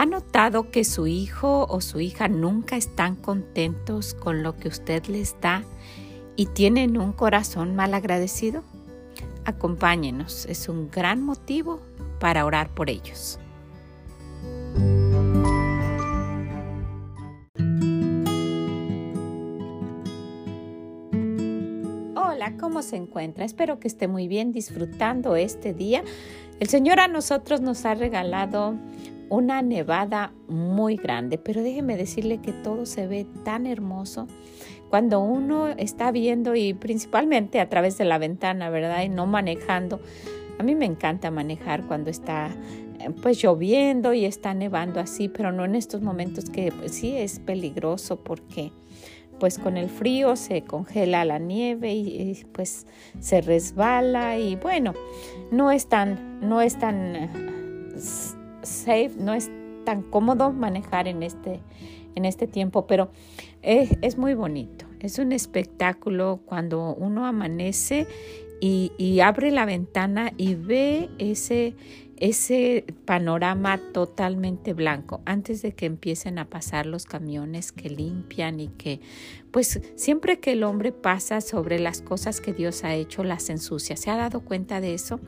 ¿Ha notado que su hijo o su hija nunca están contentos con lo que usted les da y tienen un corazón mal agradecido? Acompáñenos, es un gran motivo para orar por ellos. Hola, ¿cómo se encuentra? Espero que esté muy bien disfrutando este día. El Señor a nosotros nos ha regalado una nevada muy grande, pero déjeme decirle que todo se ve tan hermoso cuando uno está viendo y principalmente a través de la ventana, ¿verdad? Y no manejando. A mí me encanta manejar cuando está eh, pues lloviendo y está nevando así, pero no en estos momentos que pues, sí es peligroso porque pues con el frío se congela la nieve y, y, pues se resbala y bueno, no es tan, no es tan safe, no es tan cómodo manejar en este, en este tiempo, pero es, es muy bonito. Es un espectáculo cuando uno amanece y, y abre la ventana y ve ese, ese panorama totalmente blanco antes de que empiecen a pasar los camiones que limpian y que pues siempre que el hombre pasa sobre las cosas que Dios ha hecho las ensucia. ¿Se ha dado cuenta de eso?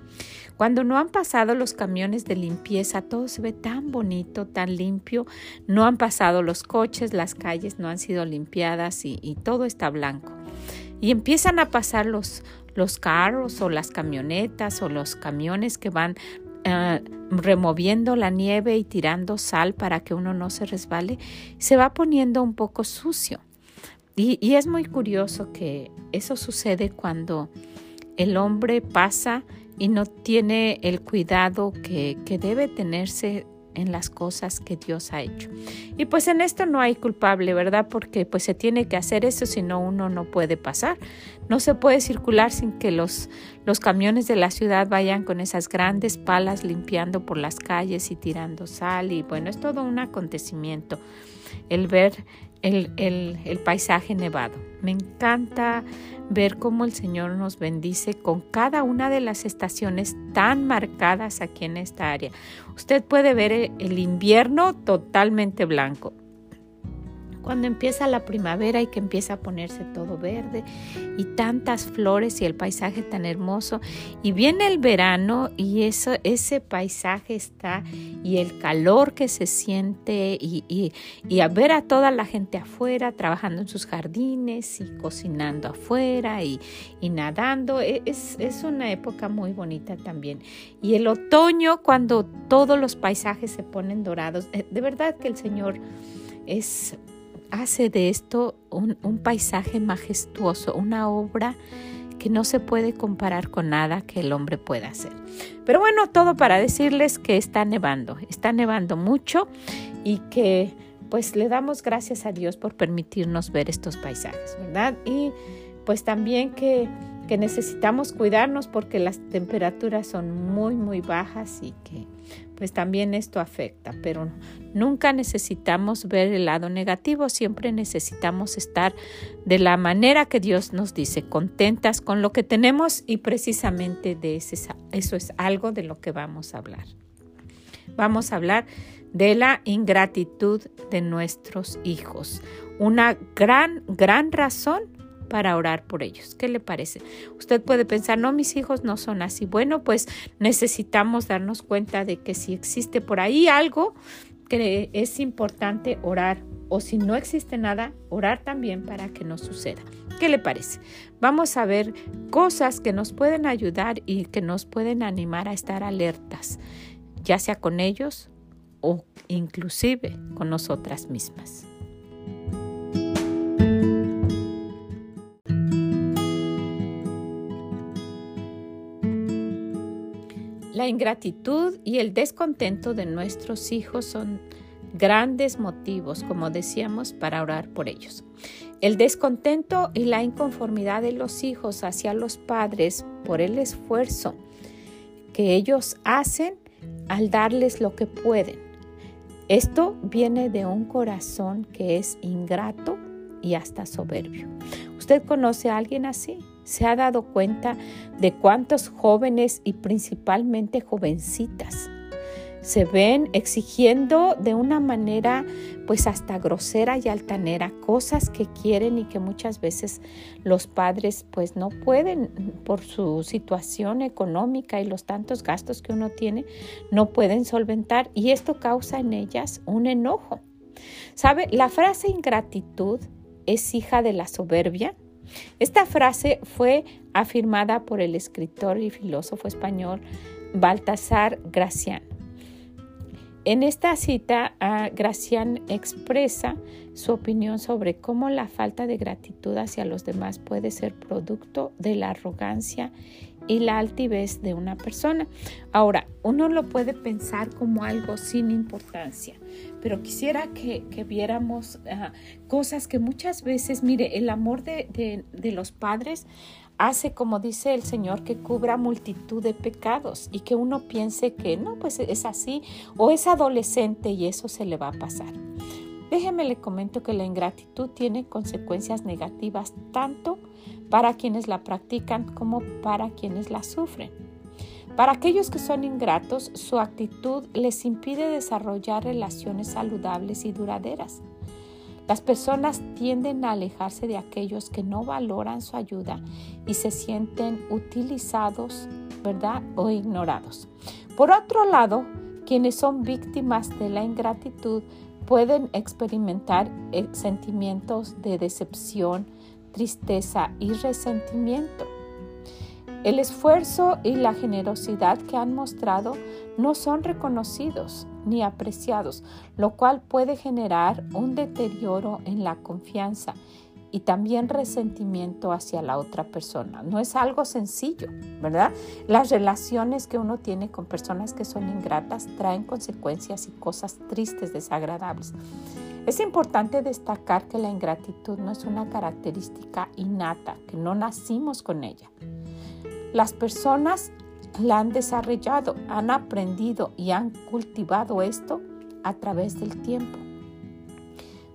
Cuando no han pasado los camiones de limpieza, todo se ve tan bonito, tan limpio. No han pasado los coches, las calles no han sido limpiadas y, todo está blanco. Y empiezan a pasar los, los carros o las camionetas o los camiones que van Uh, removiendo la nieve y tirando sal para que uno no se resbale, se va poniendo un poco sucio. Y, es muy curioso que eso sucede cuando el hombre pasa y no tiene el cuidado que debe tenerse en las cosas que Dios ha hecho. Y pues en esto no hay culpable, ¿verdad? Porque pues se tiene que hacer eso, si no uno no puede pasar. No se puede circular sin que los, los camiones de la ciudad vayan con esas grandes palas limpiando por las calles y tirando sal. Y bueno, es todo un acontecimiento el ver el, el, el paisaje nevado. Me encanta ver cómo el Señor nos bendice con cada una de las estaciones tan marcadas aquí en esta área. Usted puede ver el invierno totalmente blanco, cuando empieza la primavera y que empieza a ponerse todo verde y tantas flores y el paisaje tan hermoso. Y viene el verano y eso, ese paisaje está y el calor que se siente y, y, y a ver a toda la gente afuera trabajando en sus jardines y cocinando afuera y, y nadando. E, es, es una época muy bonita también. Y el otoño cuando todos los paisajes se ponen dorados. Eh, de verdad que el Señor es hace de esto un, paisaje majestuoso, una obra que no se puede comparar con nada que el hombre pueda hacer. Pero bueno, todo para decirles que está nevando, está nevando mucho y que pues le damos gracias a Dios por permitirnos ver estos paisajes, ¿verdad? Y pues también que, que necesitamos cuidarnos porque las temperaturas son muy, muy bajas y que pues también esto afecta, pero nunca necesitamos ver el lado negativo, siempre necesitamos estar de la manera que Dios nos dice, contentas con lo que tenemos y precisamente de ese, eso es algo de lo que vamos a hablar. Vamos a hablar de la ingratitud de nuestros hijos, una gran, gran razón para orar por ellos. ¿Qué le parece? Usted puede pensar, no, mis hijos no son así. Bueno, pues necesitamos darnos cuenta de que si existe por ahí algo que es importante orar o si no existe nada, orar también para que no suceda. ¿Qué le parece? Vamos a ver cosas que nos pueden ayudar y que nos pueden animar a estar alertas, ya sea con ellos o inclusive con nosotras mismas. La ingratitud y el descontento de nuestros hijos son grandes motivos, como decíamos, para orar por ellos. El descontento y la inconformidad de los hijos hacia los padres por el esfuerzo que ellos hacen al darles lo que pueden. Esto viene de un corazón que es ingrato y hasta soberbio. ¿Usted conoce a alguien así? ¿Se ha dado cuenta de cuántos jóvenes y principalmente jovencitas se ven exigiendo de una manera pues hasta grosera y altanera cosas que quieren y que muchas veces los padres pues no pueden por su situación económica y los tantos gastos que uno tiene no pueden solventar y esto causa en ellas un enojo. ¿Sabe? La frase ingratitud es hija de la soberbia. Esta frase fue afirmada por el escritor y filósofo español Baltasar Gracián. En esta cita, Gracián expresa su opinión sobre cómo la falta de gratitud hacia los demás puede ser producto de la arrogancia y la altivez de una persona. Ahora, uno lo puede pensar como algo sin importancia, pero quisiera que, viéramos ah, cosas que muchas veces, mire, el amor de los padres hace, como dice el Señor, que cubra multitud de pecados y que uno piense que no, pues es así o es adolescente y eso se le va a pasar. Déjeme le comento que la ingratitud tiene consecuencias negativas tanto para quienes la practican como para quienes la sufren. Para aquellos que son ingratos, su actitud les impide desarrollar relaciones saludables y duraderas. Las personas tienden a alejarse de aquellos que no valoran su ayuda y se sienten utilizados, ¿verdad? O ignorados. Por otro lado, quienes son víctimas de la ingratitud pueden experimentar eh, sentimientos de decepción, tristeza y resentimiento. El esfuerzo y la generosidad que han mostrado no son reconocidos ni apreciados, lo cual puede generar un deterioro en la confianza y también resentimiento hacia la otra persona. No es algo sencillo, ¿verdad? Las relaciones que uno tiene con personas que son ingratas traen consecuencias y cosas tristes, desagradables. Es importante destacar que la ingratitud no es una característica innata, que no nacimos con ella. Las personas la han desarrollado, han aprendido y han cultivado esto a través del tiempo.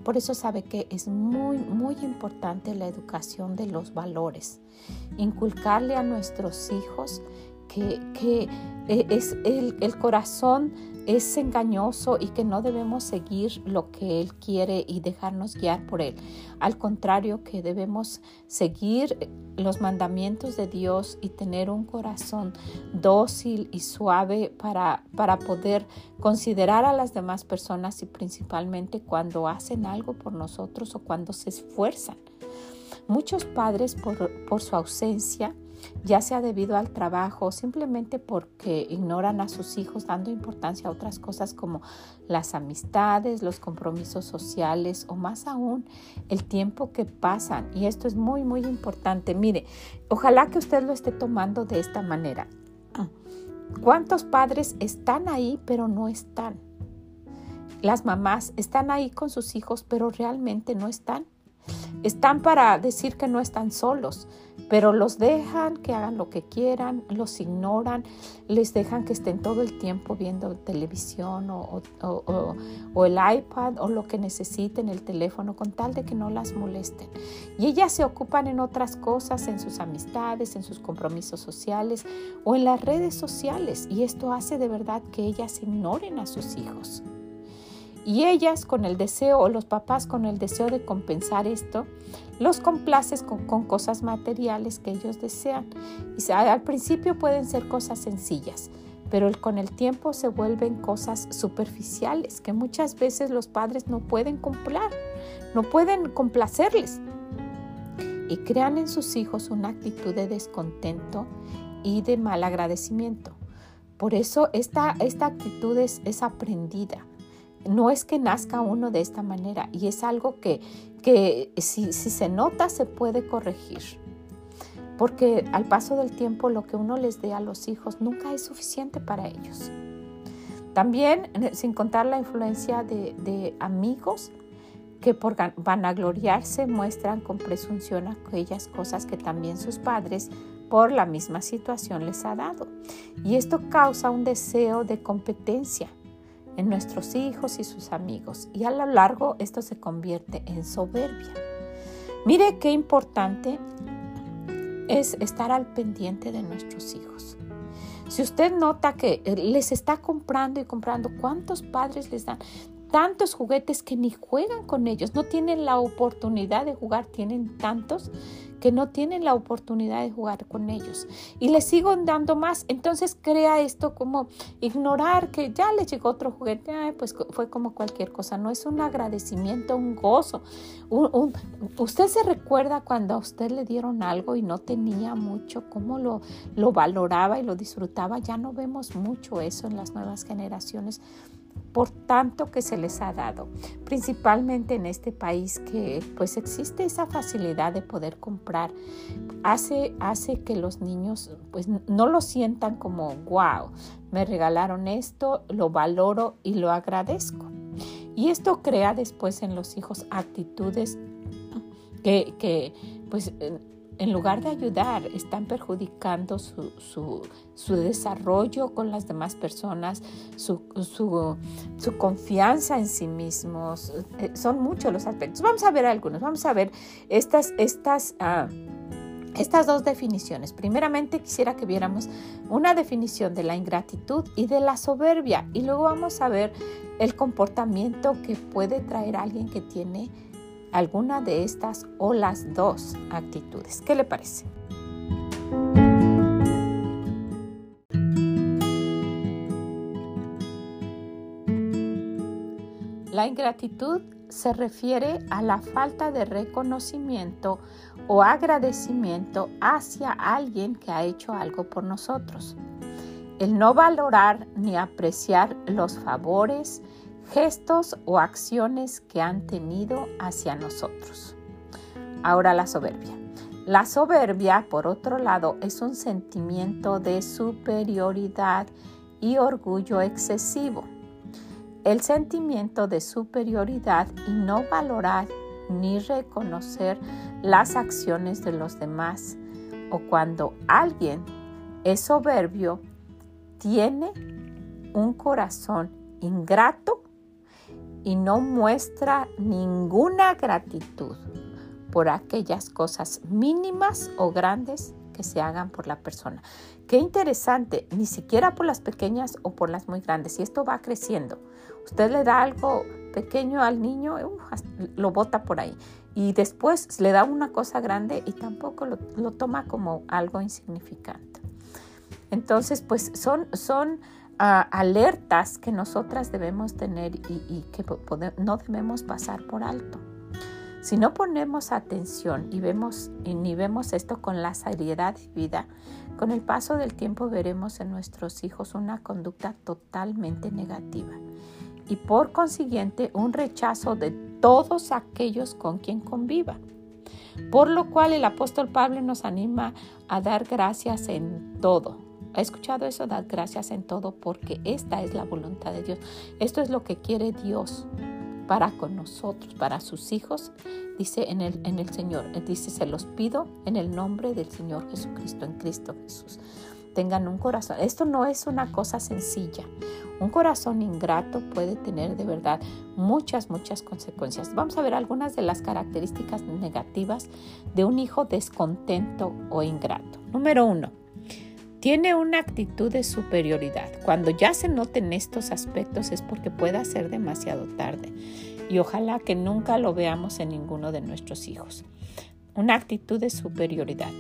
Por eso sabe que es muy, muy importante la educación de los valores. Inculcarle a nuestros hijos que, que eh, es el, el corazón es engañoso y que no debemos seguir lo que Él quiere y dejarnos guiar por Él. Al contrario, que debemos seguir los mandamientos de Dios y tener un corazón dócil y suave para, para poder considerar a las demás personas y principalmente cuando hacen algo por nosotros o cuando se esfuerzan. Muchos padres por, por su ausencia ya sea debido al trabajo o simplemente porque ignoran a sus hijos dando importancia a otras cosas como las amistades, los compromisos sociales o más aún el tiempo que pasan. Y esto es muy, muy importante. Mire, ojalá que usted lo esté tomando de esta manera. ¿Cuántos padres están ahí pero no están? Las mamás están ahí con sus hijos pero realmente no están. Están para decir que no están solos, pero los dejan que hagan lo que quieran, los ignoran, les dejan que estén todo el tiempo viendo televisión o, el iPad o lo que necesiten, el teléfono, con tal de que no las molesten. Y ellas se ocupan en otras cosas, en sus amistades, en sus compromisos sociales o en las redes sociales. Y esto hace de verdad que ellas ignoren a sus hijos. Y ellas con el deseo, o los papás con el deseo de compensar esto, los complaces con, cosas materiales que ellos desean. Y al principio pueden ser cosas sencillas, pero con el tiempo se vuelven cosas superficiales que muchas veces los padres no pueden comprar, no pueden complacerles. Y crean en sus hijos una actitud de descontento y de mal agradecimiento. Por eso esta, esta actitud es aprendida no es que nazca uno de esta manera y es algo que, que si, si se nota se puede corregir. Porque al paso del tiempo lo que uno les dé a los hijos nunca es suficiente para ellos. También, sin contar la influencia de, amigos que por vanagloriarse muestran con presunción aquellas cosas que también sus padres por la misma situación les ha dado. Y esto causa un deseo de competencia en nuestros hijos y sus amigos. Y a lo largo esto se convierte en soberbia. Mire qué importante es estar al pendiente de nuestros hijos. Si usted nota que les está comprando y comprando, ¿cuántos padres les dan? tantos juguetes que ni juegan con ellos, no tienen la oportunidad de jugar, tienen tantos que no tienen la oportunidad de jugar con ellos y les sigo dando más. Entonces crea esto como ignorar que ya le llegó otro juguete, pues fue como cualquier cosa. No es un agradecimiento, un gozo. usted se recuerda cuando a usted le dieron algo y no tenía mucho, cómo lo, lo valoraba y lo disfrutaba. Ya no vemos mucho eso en las nuevas generaciones por tanto que se les ha dado, principalmente en este país que pues existe esa facilidad de poder comprar, hace, hace que los niños pues no lo sientan como wow, me regalaron esto, lo valoro y lo agradezco. Y esto crea después en los hijos actitudes que, que pues en lugar de ayudar, están perjudicando su, desarrollo con las demás personas, su, confianza en sí mismos. Eh, son muchos los aspectos. Vamos a ver algunos. Vamos a ver estas, estas, ah, estas dos definiciones. Primeramente quisiera que viéramos una definición de la ingratitud y de la soberbia. Y luego vamos a ver el comportamiento que puede traer alguien que tiene alguna de estas o las dos actitudes. ¿Qué le parece? La ingratitud se refiere a la falta de reconocimiento o agradecimiento hacia alguien que ha hecho algo por nosotros. El no valorar ni apreciar los favores, gestos o acciones que han tenido hacia nosotros. Ahora la soberbia. La soberbia, por otro lado, es un sentimiento de superioridad y orgullo excesivo. El sentimiento de superioridad y no valorar ni reconocer las acciones de los demás o cuando alguien es soberbio, tiene un corazón ingrato y no muestra ninguna gratitud por aquellas cosas mínimas o grandes que se hagan por la persona. Qué interesante, ni siquiera por las pequeñas o por las muy grandes. Y esto va creciendo. Usted le da algo pequeño al niño, lo bota por ahí. Y después le da una cosa grande y tampoco lo, lo toma como algo insignificante. Entonces, pues son, son alertas que nosotras debemos tener y, que no debemos pasar por alto. Si no ponemos atención y vemos y ni vemos esto con la seriedad y vida, con el paso del tiempo veremos en nuestros hijos una conducta totalmente negativa y por consiguiente un rechazo de todos aquellos con quien conviva. Por lo cual el apóstol Pablo nos anima a dar gracias en todo, ¿Ha escuchado eso? Dad gracias en todo porque esta es la voluntad de Dios. Esto es lo que quiere Dios para con nosotros, para sus hijos. Dice en el, en el Señor, dice, se los pido en el nombre del Señor Jesucristo, en Cristo Jesús. Tengan un corazón. Esto no es una cosa sencilla. Un corazón ingrato puede tener de verdad muchas, muchas consecuencias. Vamos a ver algunas de las características negativas de un hijo descontento o ingrato. Número uno, tiene una actitud de superioridad. Cuando ya se noten estos aspectos es porque pueda ser demasiado tarde y ojalá que nunca lo veamos en ninguno de nuestros hijos. Una actitud de superioridad.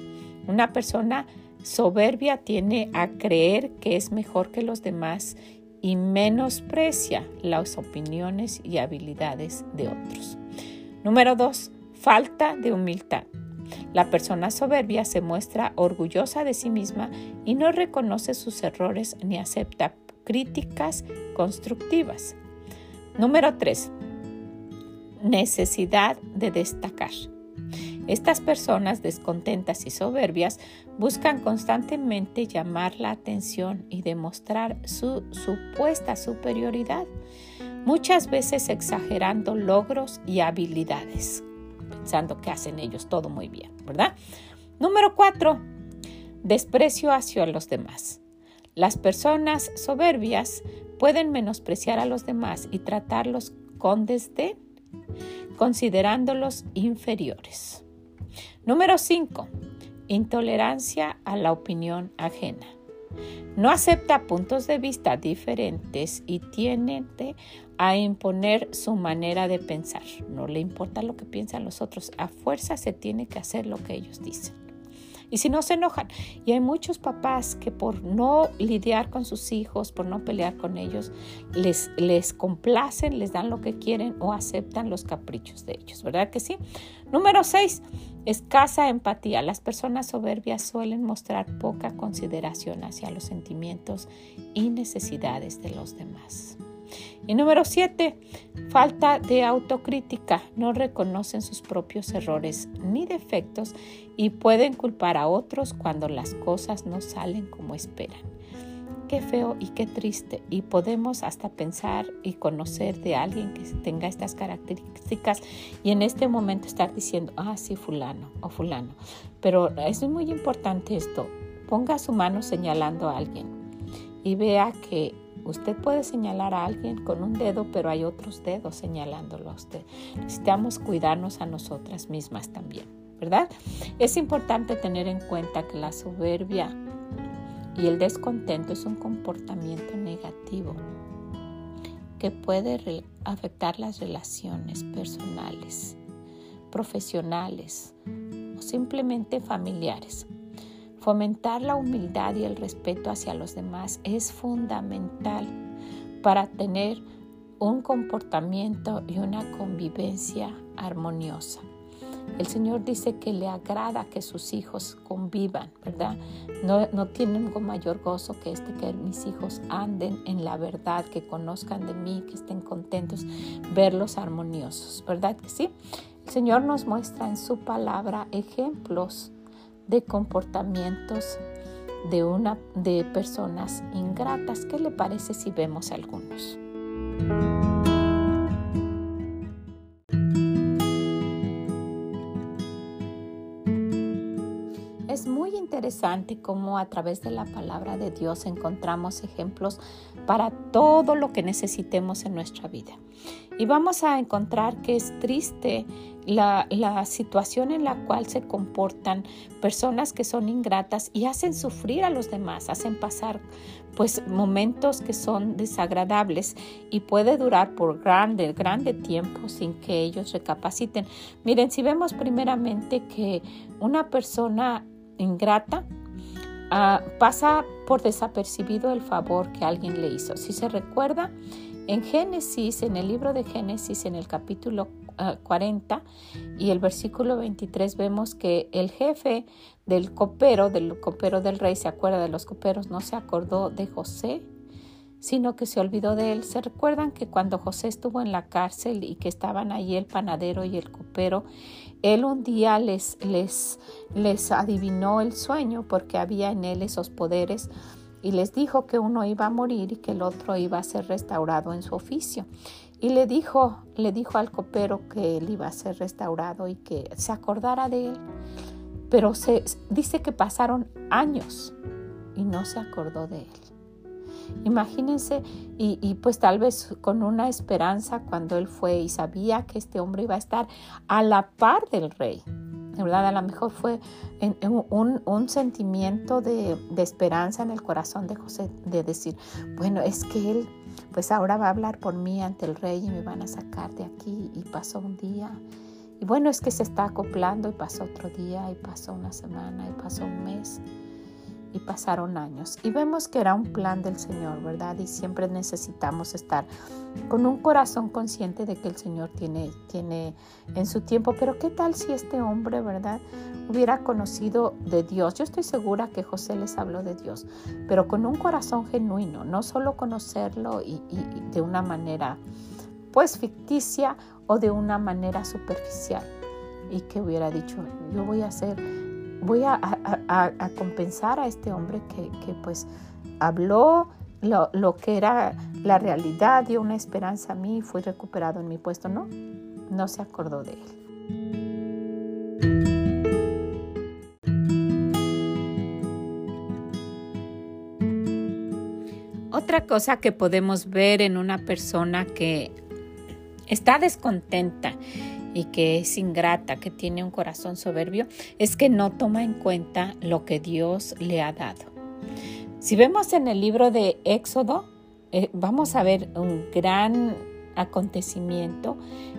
Una persona soberbia tiene a creer que es mejor que los demás y menosprecia las opiniones y habilidades de otros. Número dos, falta de humildad. La persona soberbia se muestra orgullosa de sí misma y no reconoce sus errores ni acepta críticas constructivas. Número 3. Necesidad de destacar. Estas personas descontentas y soberbias buscan constantemente llamar la atención y demostrar su supuesta superioridad, muchas veces exagerando logros y habilidades, pensando que hacen ellos todo muy bien, ¿verdad? Número cuatro, desprecio hacia los demás. Las personas soberbias pueden menospreciar a los demás y tratarlos con desdén, considerándolos inferiores. Número 5. Intolerancia a la opinión ajena. No acepta puntos de vista diferentes y tiene a imponer su manera de pensar. No le importa lo que piensan los otros. A fuerza se tiene que hacer lo que ellos dicen y si no se enojan. Y hay muchos papás que por no lidiar con sus hijos, por no pelear con ellos, les, les complacen, les dan lo que quieren o aceptan los caprichos de ellos, ¿verdad que sí? Número 6. Escasa empatía. Las personas soberbias suelen mostrar poca consideración hacia los sentimientos y necesidades de los demás. Y número siete, falta de autocrítica. No reconocen sus propios errores ni defectos y pueden culpar a otros cuando las cosas no salen como esperan. Qué feo y qué triste. Y podemos hasta pensar y conocer de alguien que tenga estas características y en este momento estar diciendo, ah, sí, fulano o fulano. Pero es muy importante esto. Ponga su mano señalando a alguien y vea que Usted puede señalar a alguien con un dedo, pero hay otros dedos señalándolo a usted. Necesitamos cuidarnos a nosotras mismas también, ¿verdad? Es importante tener en cuenta que la soberbia y el descontento es un comportamiento negativo que puede afectar las relaciones personales, profesionales o simplemente familiares. Fomentar la humildad y el respeto hacia los demás es fundamental para tener un comportamiento y una convivencia armoniosa. El Señor dice que le agrada que sus hijos convivan, ¿verdad? No, no tienen mayor gozo que este, que mis hijos anden en la verdad, que conozcan de mí, que estén contentos, verlos armoniosos, ¿verdad que sí? El Señor nos muestra en su palabra ejemplos de comportamientos de, una, de personas ingratas. ¿Qué le parece si vemos algunos? Interesante cómo a través de la palabra de Dios encontramos ejemplos para todo lo que necesitemos en nuestra vida. Y vamos a encontrar que es triste la, situación en la cual se comportan personas que son ingratas y hacen sufrir a los demás, hacen pasar pues momentos que son desagradables y puede durar por grande, grande tiempo sin que ellos recapaciten. Miren, si vemos primeramente que una persona ingrata ah, pasa por desapercibido el favor que alguien le hizo. Si se recuerda, en Génesis, en el libro de Génesis, en el capítulo 40 ah, y el versículo 23 vemos que el jefe del copero, del copero del rey, se acuerda de los coperos, no se acordó de José, sino que se olvidó de él. ¿Se recuerdan que cuando José estuvo en la cárcel y que estaban allí el panadero y el copero, él un día les, les, les adivinó el sueño porque había en él esos poderes y les dijo que uno iba a morir y que el otro iba a ser restaurado en su oficio. Y le dijo, le dijo al copero que él iba a ser restaurado y que se acordara de él. Pero se dice que pasaron años y no se acordó de él. Imagínense, y, pues tal vez con una esperanza cuando él fue y sabía que este hombre iba a estar a la par del rey. ¿verdad? A lo mejor fue un, sentimiento de, esperanza en el corazón de José, de decir, bueno, es que él, pues ahora va a hablar por mí ante el rey y me van a sacar de aquí. Y pasó un día. Y bueno, es que se está acoplando y pasó otro día y pasó una semana y pasó un mes y pasaron años. Y vemos que era un plan del Señor, ¿verdad? Y siempre necesitamos estar con un corazón consciente de que el Señor tiene, tiene en su tiempo. Pero ¿qué tal si este hombre, ¿verdad? Hubiera conocido de Dios. Yo estoy segura que José les habló de Dios, pero con un corazón genuino, no solo conocerlo y, de una manera pues ficticia o de una manera superficial y que hubiera dicho, yo voy a hacer, voy a, compensar a este hombre que, pues habló lo, lo, que era la realidad, dio una esperanza a mí y fui recuperado en mi puesto. No, no se acordó de él. Otra cosa que podemos ver en una persona que está descontenta y que es ingrata, que tiene un corazón soberbio, es que no toma en cuenta lo que Dios le ha dado. Si vemos en el libro de Éxodo, eh, vamos a ver un gran acontecimiento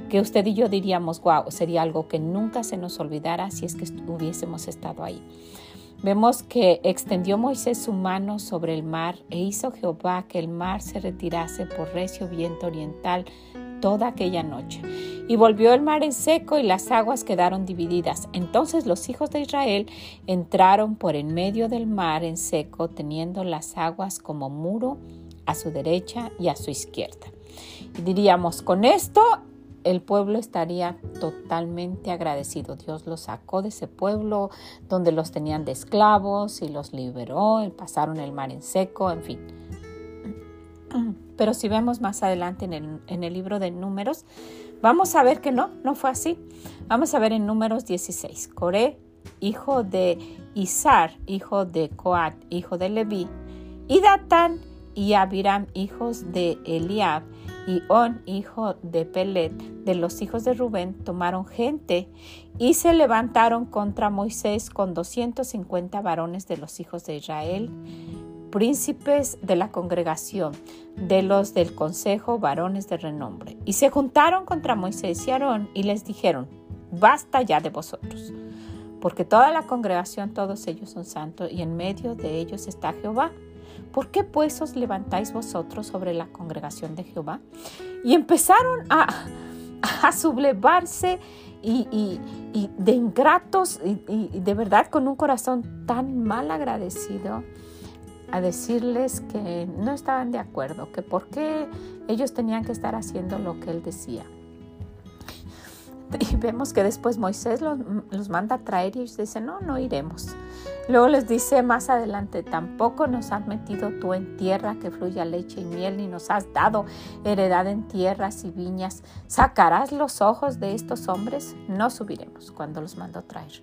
que usted y yo diríamos, wow, sería algo que nunca se nos olvidara si es que hubiésemos estado ahí. Vemos que extendió Moisés su mano sobre el mar e hizo Jehová que el mar se retirase por recio viento oriental toda aquella noche. Y volvió el mar en seco y las aguas quedaron divididas. Entonces los hijos de Israel entraron por en medio del mar en seco, teniendo las aguas como muro a su derecha y a su izquierda. Y diríamos, con esto el pueblo estaría totalmente agradecido. Dios los sacó de ese pueblo donde los tenían de esclavos y los liberó, y pasaron el mar en seco, en fin. Pero si vemos más adelante en el, libro de números, vamos a ver que no, no fue así. Vamos a ver en números 16. Coré, hijo de Izar, hijo de Coat, hijo de Leví, y Datán y Abiram, hijos de Eliab, y On, hijo de Pelet, de los hijos de Rubén, tomaron gente y se levantaron contra Moisés con 250 varones de los hijos de Israel príncipes de la congregación, de los del consejo, varones de renombre. Y se juntaron contra Moisés y Aarón y les dijeron, basta ya de vosotros, porque toda la congregación, todos ellos son santos, y en medio de ellos está Jehová. ¿Por qué pues os levantáis vosotros sobre la congregación de Jehová? Y empezaron a, a sublevarse y, de ingratos y, y de verdad con un corazón tan mal agradecido a decirles que no estaban de acuerdo, que por qué ellos tenían que estar haciendo lo que él decía. Y vemos que después Moisés los, manda a traer y ellos dicen, no, no iremos. Luego les dice más adelante, tampoco nos has metido tú en tierra que fluya leche y miel, ni nos has dado heredad en tierras y viñas. ¿Sacarás los ojos de estos hombres? No subiremos cuando los mandó traer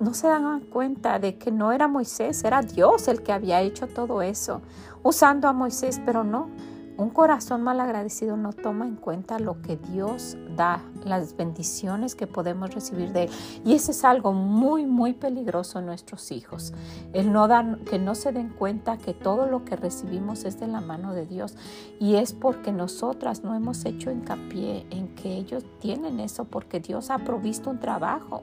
no se dan cuenta de que no era Moisés, era Dios el que había hecho todo eso, usando a Moisés, pero no. Un corazón mal agradecido no toma en cuenta lo que Dios da, las bendiciones que podemos recibir de Él. Y eso es algo muy, muy peligroso en nuestros hijos. El no dar, que no se den cuenta que todo lo que recibimos es de la mano de Dios. Y es porque nosotras no hemos hecho hincapié en que ellos tienen eso, porque Dios ha provisto un trabajo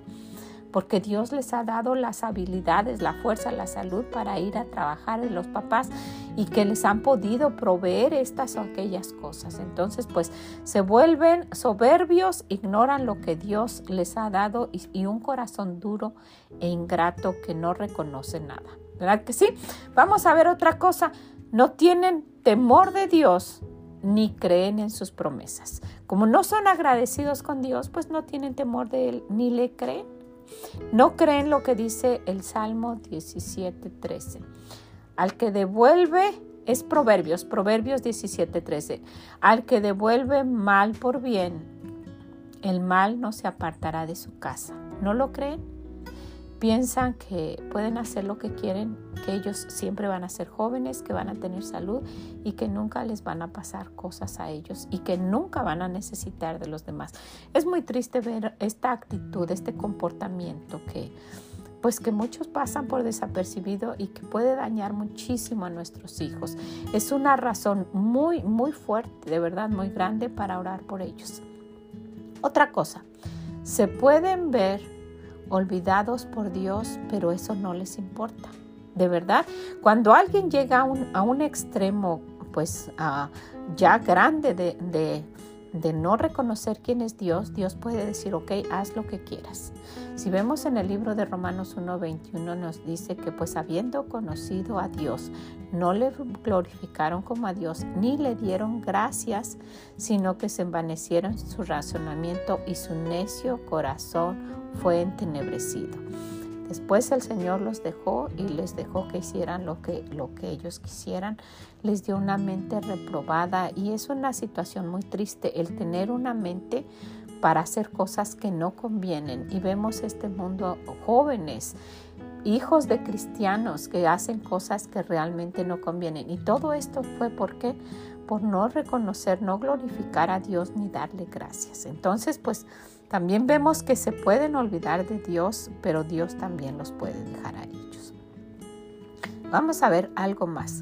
porque Dios les ha dado las habilidades, la fuerza, la salud para ir a trabajar en los papás y que les han podido proveer estas o aquellas cosas. Entonces, pues se vuelven soberbios, ignoran lo que Dios les ha dado y, un corazón duro e ingrato que no reconoce nada. ¿Verdad que sí? Vamos a ver otra cosa. No tienen temor de Dios ni creen en sus promesas. Como no son agradecidos con Dios, pues no tienen temor de Él ni le creen. No creen lo que dice el Salmo 17:13. Al que devuelve, es Proverbios, Proverbios 17:13. Al que devuelve mal por bien, el mal no se apartará de su casa. ¿No lo creen? Piensan que pueden hacer lo que quieren, que ellos siempre van a ser jóvenes, que van a tener salud y que nunca les van a pasar cosas a ellos y que nunca van a necesitar de los demás. Es muy triste ver esta actitud, este comportamiento que pues que muchos pasan por desapercibido y que puede dañar muchísimo a nuestros hijos. Es una razón muy, muy fuerte, de verdad, muy grande para orar por ellos. Otra cosa, se pueden ver olvidados por Dios, pero eso no les importa. De verdad, cuando alguien llega a un, extremo, pues ya grande de, de no reconocer quién es Dios, Dios puede decir, ok, haz lo que quieras. Si vemos en el libro de Romanos 1.21 nos dice que pues habiendo conocido a Dios, no le glorificaron como a Dios, ni le dieron gracias, sino que se envanecieron su razonamiento y su necio corazón fue entenebrecido. Después el Señor los dejó y les dejó que hicieran lo que, lo que ellos quisieran. Les dio una mente reprobada y es una situación muy triste el tener una mente para hacer cosas que no convienen. Y vemos este mundo jóvenes, hijos de cristianos que hacen cosas que realmente no convienen. Y todo esto fue porque por no reconocer, no glorificar a Dios ni darle gracias. Entonces, pues también vemos que se pueden olvidar de Dios, pero Dios también los puede dejar a ellos. Vamos a ver algo más.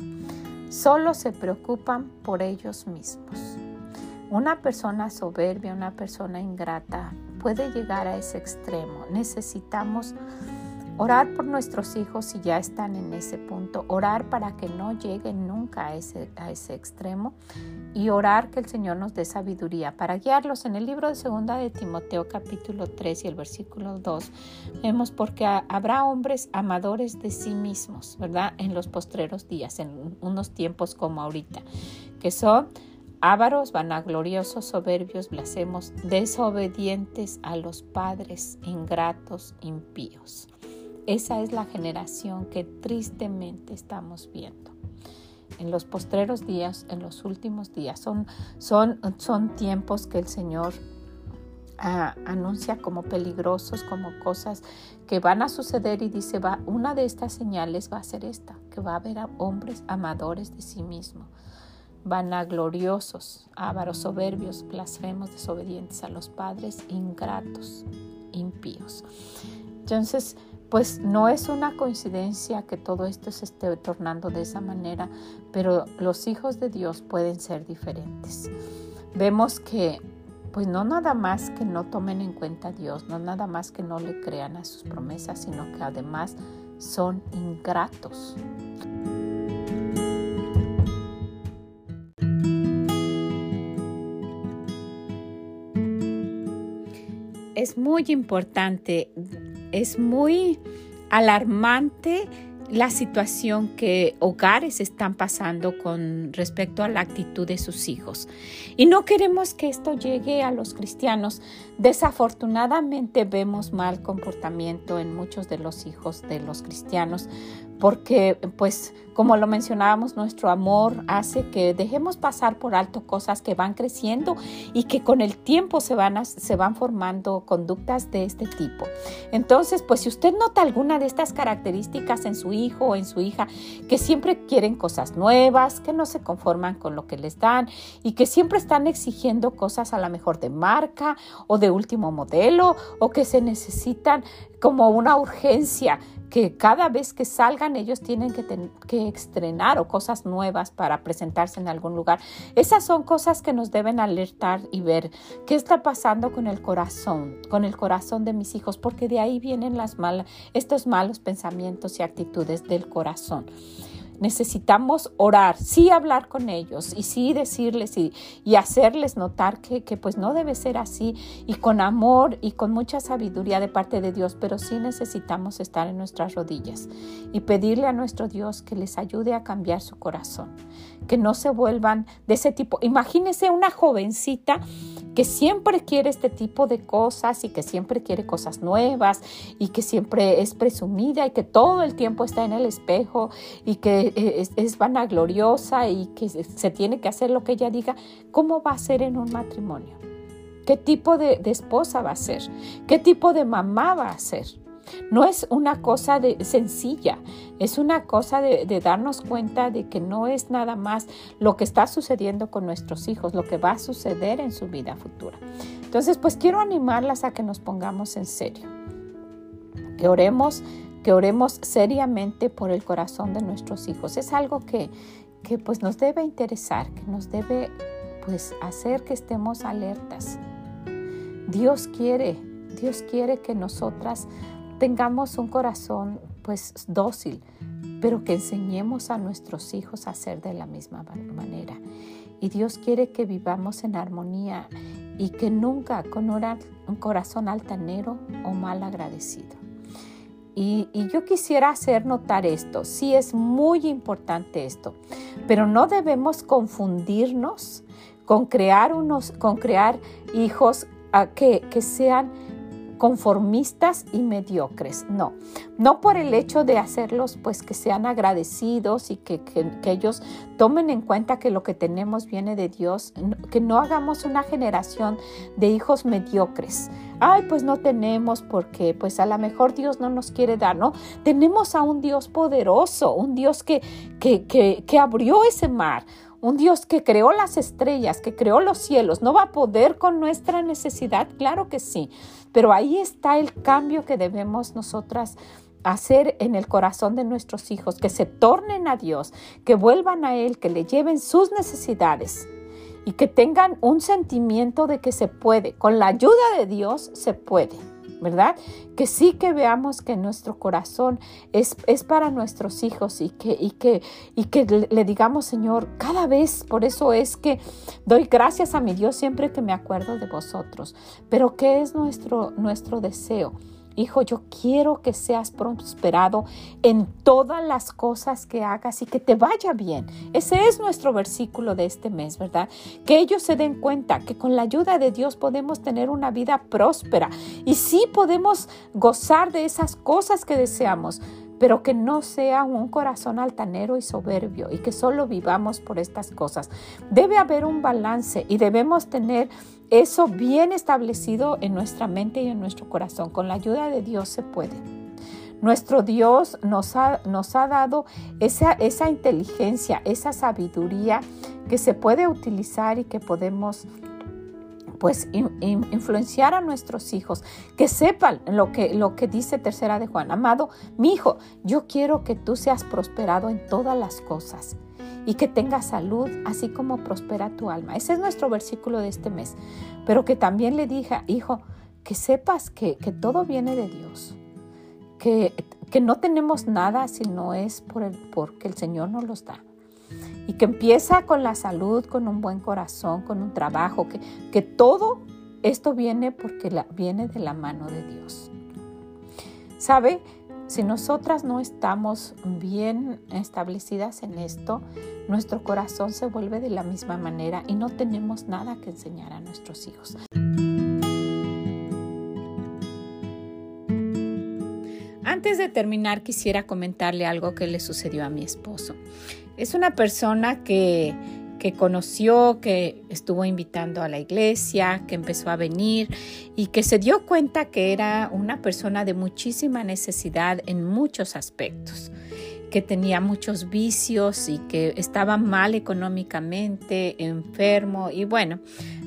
Solo se preocupan por ellos mismos. Una persona soberbia, una persona ingrata puede llegar a ese extremo. Necesitamos Orar por nuestros hijos si ya están en ese punto, orar para que no lleguen nunca a ese, a ese extremo y orar que el Señor nos dé sabiduría para guiarlos. En el libro de segunda de Timoteo capítulo 3 y el versículo 2 vemos porque habrá hombres amadores de sí mismos, ¿verdad? En los postreros días, en unos tiempos como ahorita, que son ávaros, vanagloriosos, soberbios, blasemos, desobedientes a los padres, ingratos, impíos. Esa es la generación que tristemente estamos viendo. En los postreros días, en los últimos días, son, son, son tiempos que el Señor ah, anuncia como peligrosos, como cosas que van a suceder y dice, va, una de estas señales va a ser esta, que va a haber hombres amadores de sí mismos, vanagloriosos, ávaros, soberbios, blasfemos, desobedientes a los padres, ingratos, impíos. Entonces, pues no es una coincidencia que todo esto se esté tornando de esa manera, pero los hijos de Dios pueden ser diferentes. Vemos que pues no nada más que no tomen en cuenta a Dios, no nada más que no le crean a sus promesas, sino que además son ingratos. Es muy importante es muy alarmante la situación que hogares están pasando con respecto a la actitud de sus hijos. Y no queremos que esto llegue a los cristianos. Desafortunadamente vemos mal comportamiento en muchos de los hijos de los cristianos porque pues como lo mencionábamos, nuestro amor hace que dejemos pasar por alto cosas que van creciendo y que con el tiempo se van, formando conductas de este tipo. Entonces, pues si usted nota alguna de estas características en su hijo o en su hija, que siempre quieren cosas nuevas, que no se conforman con lo que les dan y que siempre están exigiendo cosas a la mejor de marca o de último modelo o que se necesitan como una urgencia que cada vez que salgan ellos tienen que, que estrenar o cosas nuevas para presentarse en algún lugar. Esas son cosas que nos deben alertar y ver qué está pasando con el corazón, con el corazón de mis hijos, porque de ahí vienen las malas, estos malos pensamientos y actitudes del corazón necesitamos orar, sí hablar con ellos y sí decirles y, hacerles notar que, que, pues no debe ser así y con amor y con mucha sabiduría de parte de Dios, pero sí necesitamos estar en nuestras rodillas y pedirle a nuestro Dios que les ayude a cambiar su corazón, que no se vuelvan de ese tipo. Imagínese una jovencita que siempre quiere este tipo de cosas y que siempre quiere cosas nuevas y que siempre es presumida y que todo el tiempo está en el espejo y que eh, es, vanagloriosa y que se tiene que hacer lo que ella diga, ¿cómo va a ser en un matrimonio? ¿Qué tipo de, esposa va a ser? ¿Qué tipo de mamá va a ser? No es una cosa de, sencilla, es una cosa de, de, darnos cuenta de que no es nada más lo que está sucediendo con nuestros hijos, lo que va a suceder en su vida futura. Entonces, pues quiero animarlas a que nos pongamos en serio, que oremos, que oremos seriamente por el corazón de nuestros hijos. Es algo que, que pues nos debe interesar, que nos debe pues hacer que estemos alertas. Dios quiere, Dios quiere que nosotras tengamos un corazón pues dócil, pero que enseñemos a nuestros hijos a ser de la misma manera y Dios quiere que vivamos en armonía y que nunca con un corazón altanero o mal agradecido. Y, yo quisiera hacer notar esto, sí es muy importante esto, pero no debemos confundirnos con crear, unos, con crear hijos ah, que, que sean conformistas y mediocres. No, no por el hecho de hacerlos pues que sean agradecidos y que, ellos tomen en cuenta que lo que tenemos viene de Dios, que no hagamos una generación de hijos mediocres. Ay, pues no tenemos porque pues a lo mejor Dios no nos quiere dar, ¿no? Tenemos a un Dios poderoso, un Dios que, que, que, que abrió ese mar, un Dios que creó las estrellas, que creó los cielos, ¿no va a poder con nuestra necesidad? Claro que sí, pero ahí está el cambio que debemos nosotras hacer en el corazón de nuestros hijos, que se tornen a Dios, que vuelvan a Él, que le lleven sus necesidades y que tengan un sentimiento de que se puede. Con la ayuda de Dios se puede. ¿Verdad? Que sí que veamos que nuestro corazón es, es para nuestros hijos y que, y, que, y que le digamos, Señor, cada vez, por eso es que doy gracias a mi Dios siempre que me acuerdo de vosotros. Pero ¿qué es nuestro, nuestro deseo? Hijo, yo quiero que seas prosperado en todas las cosas que hagas y que te vaya bien. Ese es nuestro versículo de este mes, ¿verdad? Que ellos se den cuenta que con la ayuda de Dios podemos tener una vida próspera y sí podemos gozar de esas cosas que deseamos pero que no sea un corazón altanero y soberbio y que solo vivamos por estas cosas. Debe haber un balance y debemos tener eso bien establecido en nuestra mente y en nuestro corazón. Con la ayuda de Dios se puede. Nuestro Dios nos ha, nos ha dado esa, esa inteligencia, esa sabiduría que se puede utilizar y que podemos pues influenciar a nuestros hijos, que sepan lo que, lo que dice tercera de Juan. Amado, mi hijo, yo quiero que tú seas prosperado en todas las cosas y que tenga salud, así como prospera tu alma. Ese es nuestro versículo de este mes. Pero que también le dije, hijo, que sepas que, todo viene de Dios, que, que, no tenemos nada si no es por el, porque el Señor nos los da. Y que empieza con la salud, con un buen corazón, con un trabajo, que, que todo esto viene porque la, viene de la mano de Dios. ¿Sabe? Si nosotras no estamos bien establecidas en esto, nuestro corazón se vuelve de la misma manera y no tenemos nada que enseñar a nuestros hijos. Antes de terminar, quisiera comentarle algo que le sucedió a mi esposo. Es una persona que que conoció, que estuvo invitando a la iglesia, que empezó a venir y que se dio cuenta que era una persona de muchísima necesidad en muchos aspectos que tenía muchos vicios y que estaba mal económicamente, enfermo y bueno,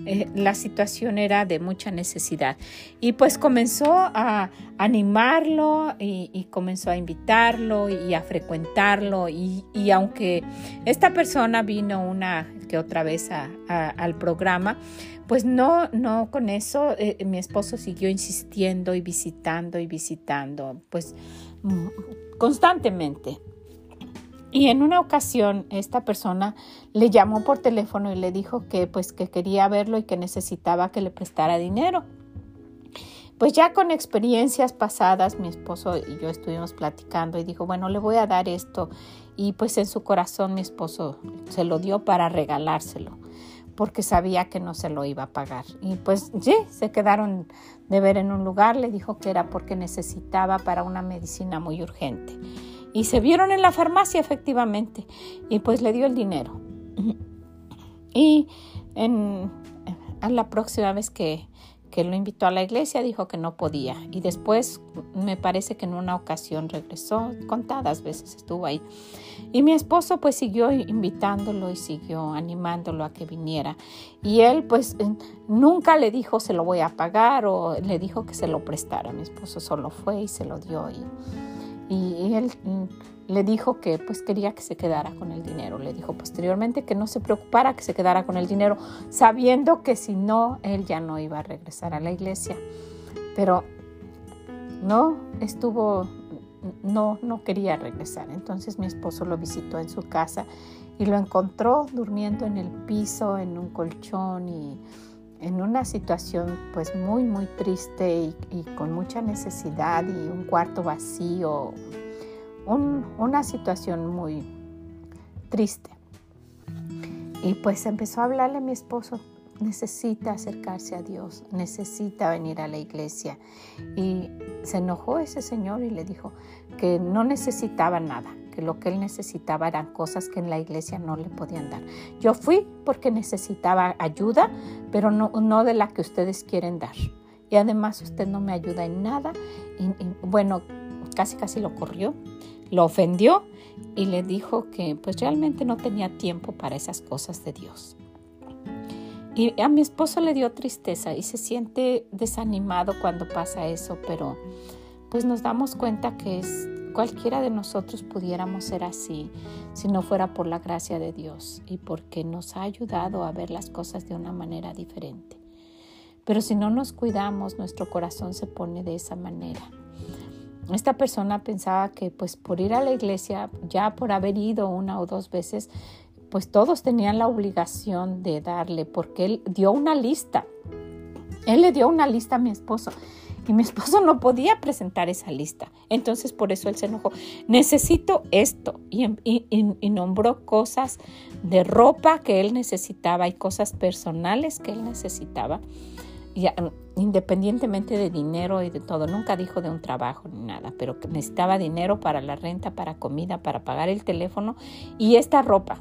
eh, la situación era de mucha necesidad. Y pues comenzó a animarlo y, comenzó a invitarlo y a frecuentarlo. Y, aunque esta persona vino una que otra vez al programa, pues no, no con eso eh, mi esposo siguió insistiendo y visitando y visitando, pues mm, constantemente. Y en una ocasión esta persona le llamó por teléfono y le dijo que pues que quería verlo y que necesitaba que le prestara dinero. Pues ya con experiencias pasadas mi esposo y yo estuvimos platicando y dijo, bueno, le voy a dar esto. Y pues en su corazón mi esposo se lo dio para regalárselo porque sabía que no se lo iba a pagar. Y pues sí, se quedaron de ver en un lugar, le dijo que era porque necesitaba para una medicina muy urgente. Y se vieron en la farmacia efectivamente y pues le dio el dinero. Y en, a la próxima vez que, que lo invitó a la iglesia dijo que no podía y después me parece que en una ocasión regresó, contadas veces estuvo ahí. Y mi esposo pues siguió invitándolo y siguió animándolo a que viniera. Y él pues nunca le dijo se lo voy a pagar o le dijo que se lo prestara. Mi esposo solo fue y se lo dio y y él mm, le dijo que pues quería que se quedara con el dinero. Le dijo posteriormente que no se preocupara que se quedara con el dinero, sabiendo que si no, él ya no iba a regresar a la iglesia. Pero no estuvo, no, no quería regresar. Entonces mi esposo lo visitó en su casa y lo encontró durmiendo en el piso, en un colchón y en una situación pues muy muy triste y, con mucha necesidad y un cuarto vacío, una situación muy triste. Y pues empezó a hablarle a mi esposo, necesita acercarse a Dios, necesita venir a la iglesia. Y se enojó ese señor y le dijo que no necesitaba nada, que lo que él necesitaba eran cosas que en la iglesia no le podían dar. Yo fui porque necesitaba ayuda, pero no, no de la que ustedes quieren dar. Y además usted no me ayuda en nada. Y, bueno, casi casi lo corrió, lo ofendió y le dijo que pues realmente no tenía tiempo para esas cosas de Dios. Y a mi esposo le dio tristeza y se siente desanimado cuando pasa eso, pero pues nos damos cuenta que es cualquiera de nosotros pudiéramos ser así si no fuera por la gracia de Dios y porque nos ha ayudado a ver las cosas de una manera diferente. Pero si no nos cuidamos, nuestro corazón se pone de esa manera. Esta persona pensaba que pues por ir a la iglesia, ya por haber ido una o dos veces, pues todos tenían la obligación de darle, porque él dio una lista. Él le dio una lista a mi esposo y mi esposo no podía presentar esa lista. Entonces por eso él se enojó. Necesito esto. Y, y, nombró cosas de ropa que él necesitaba y cosas personales que él necesitaba. Y, independientemente de dinero y de todo. Nunca dijo de un trabajo ni nada, pero necesitaba dinero para la renta, para comida, para pagar el teléfono y esta ropa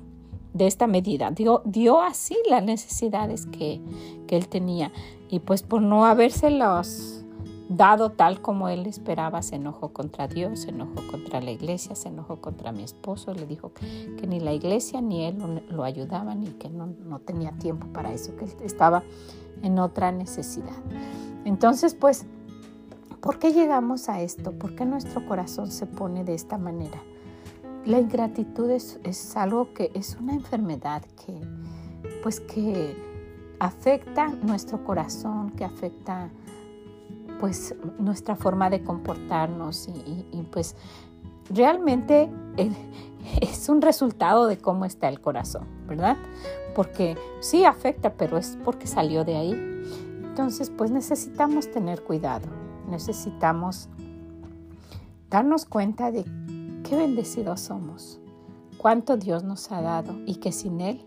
de esta medida. Dio, dio así las necesidades que, que él tenía. Y pues por no habérselos dado tal como él esperaba, se enojó contra Dios, se enojó contra la iglesia, se enojó contra mi esposo, le dijo que, ni la iglesia ni él lo, ayudaban y que no, no, tenía tiempo para eso, que estaba en otra necesidad. Entonces, pues, ¿por qué llegamos a esto? ¿Por qué nuestro corazón se pone de esta manera? La ingratitud es, es algo que es una enfermedad que, pues, que afecta nuestro corazón, que afecta pues nuestra forma de comportarnos y, pues realmente es un resultado de cómo está el corazón, ¿verdad? Porque sí afecta, pero es porque salió de ahí. Entonces, pues necesitamos tener cuidado, necesitamos darnos cuenta de qué bendecidos somos, cuánto Dios nos ha dado y que sin Él,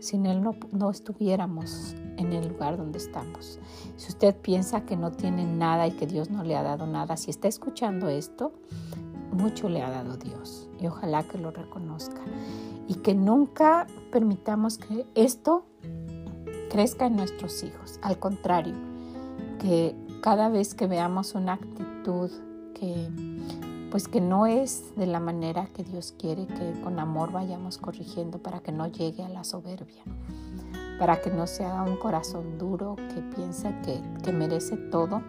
sin Él no, no estuviéramos en el lugar donde estamos. Si usted piensa que no tiene nada y que Dios no le ha dado nada, si está escuchando esto, mucho le ha dado Dios y ojalá que lo reconozca y que nunca permitamos que esto crezca en nuestros hijos. Al contrario, que cada vez que veamos una actitud que pues que no es de la manera que Dios quiere que con amor vayamos corrigiendo para que no llegue a la soberbia para que no sea un corazón duro que piensa que, merece todo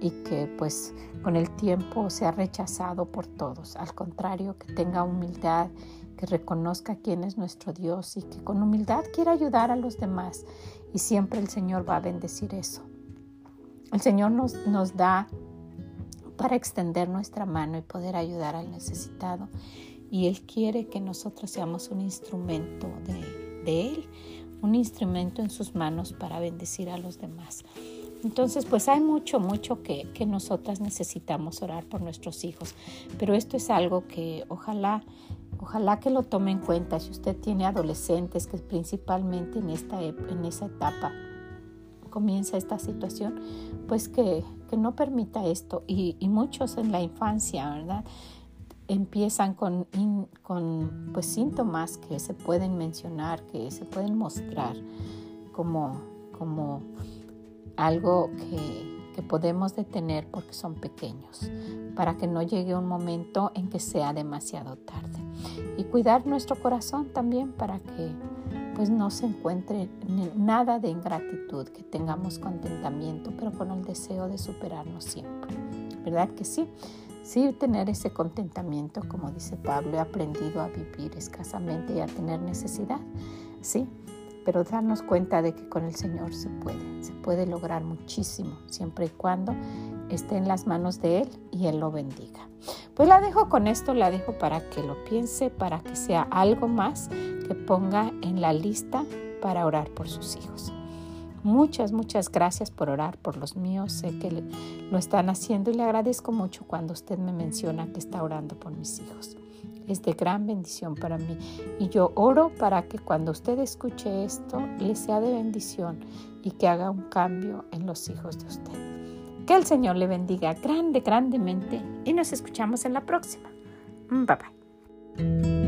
y que pues con el tiempo sea rechazado por todos. Al contrario, que tenga humildad, que reconozca quién es nuestro Dios y que con humildad quiera ayudar a los demás. Y siempre el Señor va a bendecir eso. El Señor nos, nos da para extender nuestra mano y poder ayudar al necesitado. Y Él quiere que nosotros seamos un instrumento de, de Él un instrumento en sus manos para bendecir a los demás. Entonces, pues hay mucho, mucho que, que nosotras necesitamos orar por nuestros hijos, pero esto es algo que ojalá, ojalá que lo tome en cuenta. Si usted tiene adolescentes que principalmente en, esta, en esa etapa comienza esta situación, pues que, que no permita esto. Y, y muchos en la infancia, ¿verdad? Empiezan con, con pues, síntomas que se pueden mencionar, que se pueden mostrar como, como algo que, que podemos detener porque son pequeños, para que no llegue un momento en que sea demasiado tarde. Y cuidar nuestro corazón también para que pues no se encuentre nada de ingratitud, que tengamos contentamiento, pero con el deseo de superarnos siempre. ¿Verdad que sí? Sí, tener ese contentamiento, como dice Pablo, he aprendido a vivir escasamente y a tener necesidad, sí, pero darnos cuenta de que con el Señor se puede, se puede lograr muchísimo, siempre y cuando esté en las manos de Él y Él lo bendiga. Pues la dejo con esto, la dejo para que lo piense, para que sea algo más que ponga en la lista para orar por sus hijos. Muchas, muchas gracias por orar por los míos. Sé que lo están haciendo y le agradezco mucho cuando usted me menciona que está orando por mis hijos. Es de gran bendición para mí. Y yo oro para que cuando usted escuche esto, le sea de bendición y que haga un cambio en los hijos de usted. Que el Señor le bendiga grande, grandemente y nos escuchamos en la próxima. Bye bye.